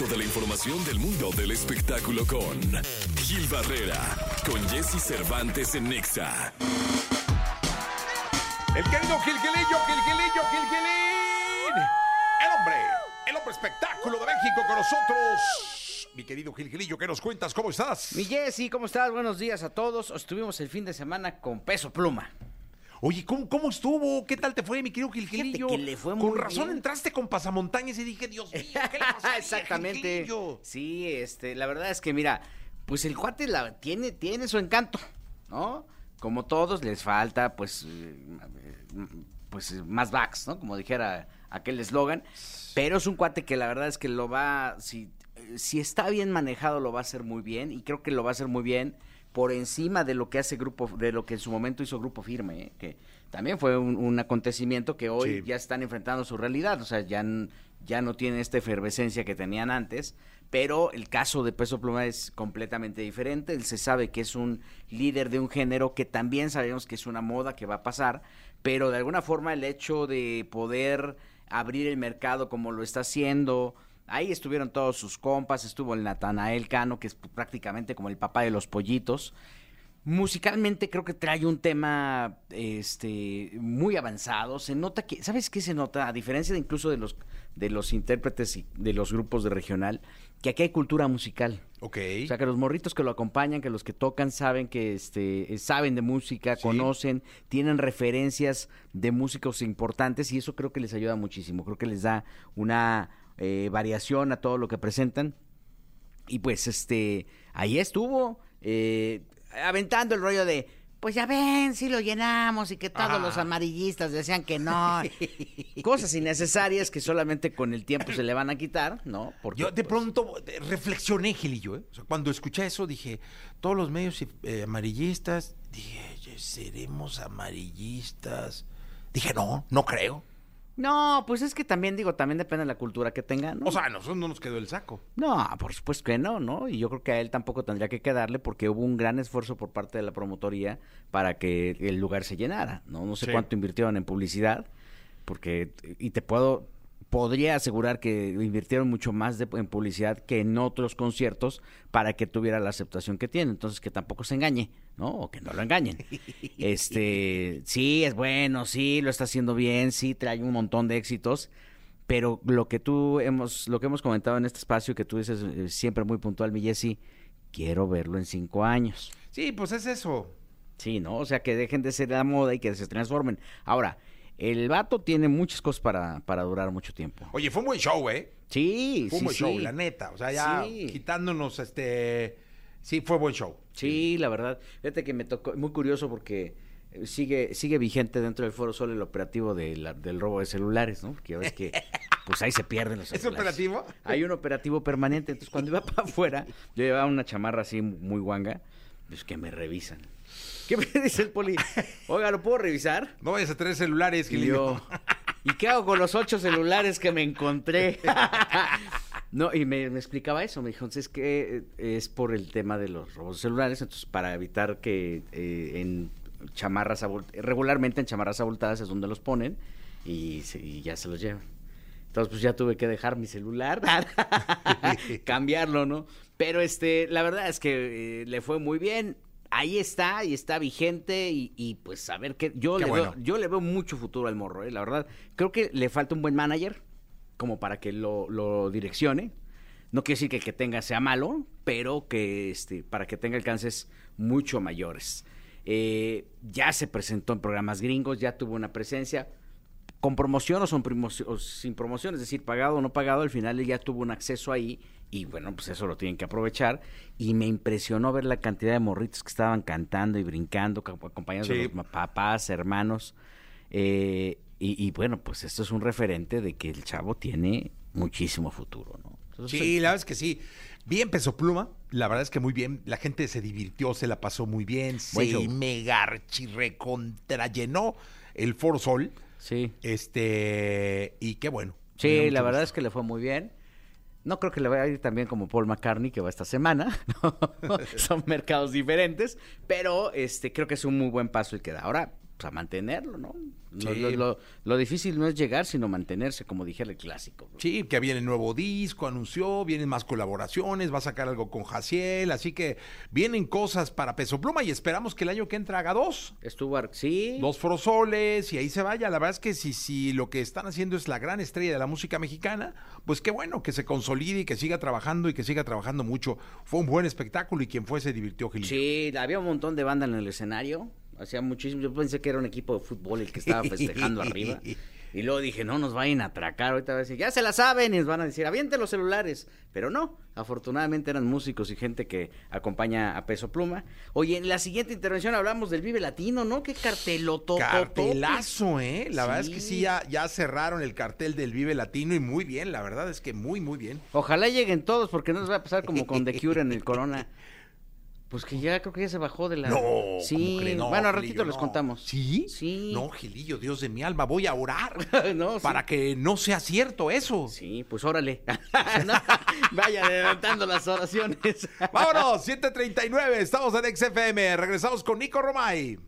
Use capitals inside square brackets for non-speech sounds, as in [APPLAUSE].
resto de la información del mundo del espectáculo con Gil Barrera, con Jesse Cervantes en Nexa. El querido Gilgilillo, Gilgilillo, Gilgilín. El hombre, el hombre espectáculo de México con nosotros. Mi querido Gilgilillo, ¿qué nos cuentas? ¿Cómo estás? Mi Jessy, ¿cómo estás? Buenos días a todos. Estuvimos el fin de semana con peso pluma. Oye, ¿cómo, cómo estuvo? ¿Qué tal te fue, mi querido Gilgilillo? Fíjate que le fue Con razón bien. entraste con pasamontañas y dije, Dios mío, ¿qué le pasa? Exactamente. Sí, este, la verdad es que mira, pues el cuate la, tiene, tiene su encanto, ¿no? Como todos les falta, pues, eh, pues más backs, ¿no? Como dijera aquel eslogan. Pero es un cuate que la verdad es que lo va, si, si está bien manejado, lo va a hacer muy bien. Y creo que lo va a hacer muy bien por encima de lo que hace grupo, de lo que en su momento hizo Grupo Firme, ¿eh? que también fue un, un acontecimiento que hoy Sí. ya están enfrentando su realidad, o sea, ya, ya no tienen esta efervescencia que tenían antes, pero el caso de Peso Pluma es completamente diferente, él se sabe que es un líder de un género que también sabemos que es una moda que va a pasar, pero de alguna forma el hecho de poder abrir el mercado como lo está haciendo, Ahí estuvieron todos sus compas, estuvo el Natanael Cano, que es prácticamente como el papá de los pollitos. Musicalmente creo que trae un tema este muy avanzado. Se nota que, ¿sabes qué se nota? A diferencia de incluso de los de los intérpretes y de los grupos de regional, que aquí hay cultura musical. Ok. O sea, que los morritos que lo acompañan, que los que tocan saben que este eh, saben de música, Sí. conocen, tienen referencias de músicos importantes y eso creo que les ayuda muchísimo. Creo que les da una eh, variación a todo lo que presentan. Y pues este, ahí estuvo, eh, aventando el rollo de, pues ya ven, si lo llenamos y que todos los amarillistas decían que no. [LAUGHS] Cosas innecesarias que solamente con el tiempo se le van a quitar, ¿no? Porque, Yo de pues, pronto eh, reflexioné, Gilillo, ¿eh? O sea, cuando escuché eso dije, todos los medios eh, amarillistas, dije, "Oye, ¿seremos amarillistas? Dije, no, no creo. No, pues es que también digo, también depende de la cultura que tengan. ¿no? O sea, a nosotros no nos quedó el saco. No, por supuesto que no, ¿no? Y yo creo que a él tampoco tendría que quedarle porque hubo un gran esfuerzo por parte de la promotoría para que el lugar se llenara, ¿no? No sé Sí. cuánto invirtieron en publicidad, porque, y te puedo, podría asegurar que invirtieron mucho más de- en publicidad que en otros conciertos para que tuviera la aceptación que tiene. Entonces, que tampoco se engañe, ¿no? O que no lo engañen. [LAUGHS] Este, sí, es bueno, sí, lo está haciendo bien, sí, trae un montón de éxitos. Pero lo que tú hemos, lo que hemos comentado en este espacio, que tú dices eh, siempre muy puntual, mi Jessy, quiero verlo en cinco años. Sí, pues es eso. Sí, ¿no? O sea, que dejen de ser la moda y que se transformen. Ahora, el vato tiene muchas cosas para, para durar mucho tiempo. Oye, fue un buen show, ¿eh? Sí, Fue un sí, buen sí. show, la neta. O sea, ya Sí. quitándonos este. Sí, fue buen show. Sí, la verdad. Fíjate que me tocó, muy curioso porque eh, sigue, sigue vigente dentro del Foro Sol el operativo de la- del robo de celulares, ¿no? Porque ya ves que, [LAUGHS] pues ahí se pierden los ¿Es celulares. operativo? Hay un operativo permanente. Entonces, cuando iba para afuera, yo llevaba una chamarra así muy guanga, pues que me revisan. ¿Qué me [LAUGHS] dice el poli? Oiga, ¿lo puedo revisar? No vayas a tener celulares, yo, ¿y qué hago con los ocho celulares que me encontré? [LAUGHS] No, y me, me explicaba eso, me dijo, es que eh, es por el tema de los robos celulares, entonces para evitar que eh, en chamarras regularmente en chamarras abultadas es donde los ponen y, y ya se los llevan. Entonces pues ya tuve que dejar mi celular, [LAUGHS] [LAUGHS] cambiarlo, ¿no? Pero este, la verdad es que eh, le fue muy bien. Ahí está y está vigente y, y, pues a ver qué. Yo Qué le bueno. veo, yo le veo mucho futuro al morro, ¿eh? la verdad. Creo que le falta un buen manager como para que lo, lo direccione. No quiere decir que el que tenga sea malo, pero que este, para que tenga alcances mucho mayores. Eh, ya se presentó en programas gringos, ya tuvo una presencia. Con promoción o, son promoci- o sin promoción, es decir, pagado o no pagado, al final él ya tuvo un acceso ahí y bueno, pues eso lo tienen que aprovechar. Y me impresionó ver la cantidad de morritos que estaban cantando y brincando, ca- acompañados Sí. de los papás, hermanos. Eh, y, y bueno, pues esto es un referente de que el chavo tiene muchísimo futuro, ¿no? Entonces, Sí, la verdad es que sí. Bien Peso Pluma, la verdad es que muy bien. La gente se divirtió, se la pasó muy bien. Buen Se mega recontrallenó el Foro Sol. Sí, Este, y qué bueno. Sí la verdad gusto. es que le fue muy bien. No creo que le vaya a ir tan bien como Paul McCartney, que va esta semana. [LAUGHS] [LAUGHS] Son mercados diferentes, pero este creo que es un muy buen paso el que da. Ahora, pues, a mantenerlo, ¿no? Sí. Lo, lo- lo- lo difícil no es llegar, sino mantenerse, como dijera el clásico. Sí, que viene nuevo disco, anunció, vienen más colaboraciones, va a sacar algo con Jaciel, así que vienen cosas para Peso Pluma y esperamos que el año que entra haga dos. Estuvo, ar- sí, Dos forosoles y ahí se vaya. La verdad es que si, si lo que están haciendo es la gran estrella de la música mexicana, pues qué bueno que se consolide y que siga trabajando y que siga trabajando mucho. Fue un buen espectáculo y quien fue se divirtió, Gilillo. Sí, había un montón de banda en el escenario. Hacía muchísimo. Yo pensé que era un equipo de fútbol el que estaba festejando arriba. [LAUGHS] Y luego dije, no nos vayan a atracar. Ahorita va a decir, ya se la saben. Y nos van a decir, aviente los celulares. Pero no, afortunadamente eran músicos y gente que acompaña a Peso Pluma. Oye, en la siguiente intervención hablamos del Vive Latino, ¿no? Qué carteloto. Cartelazo, ¿eh? La verdad es que Sí. sí, ya, ya cerraron el cartel del Vive Latino y muy bien, la verdad es que muy, muy bien. Ojalá lleguen todos porque no nos va a pasar como con The Cure en el Corona. [LAUGHS] Pues que ya creo que ya se bajó de la... No, sí. No, bueno, Gilillo, ratito les no. contamos. ¿Sí? Sí. No, Gilillo, Dios de mi alma, voy a orar [LAUGHS] no, sí. para que no sea cierto eso. Sí, pues órale. [LAUGHS] Vaya adelantando las oraciones. [LAUGHS] Vámonos, 739, estamos en XFM, regresamos con Nico Romay.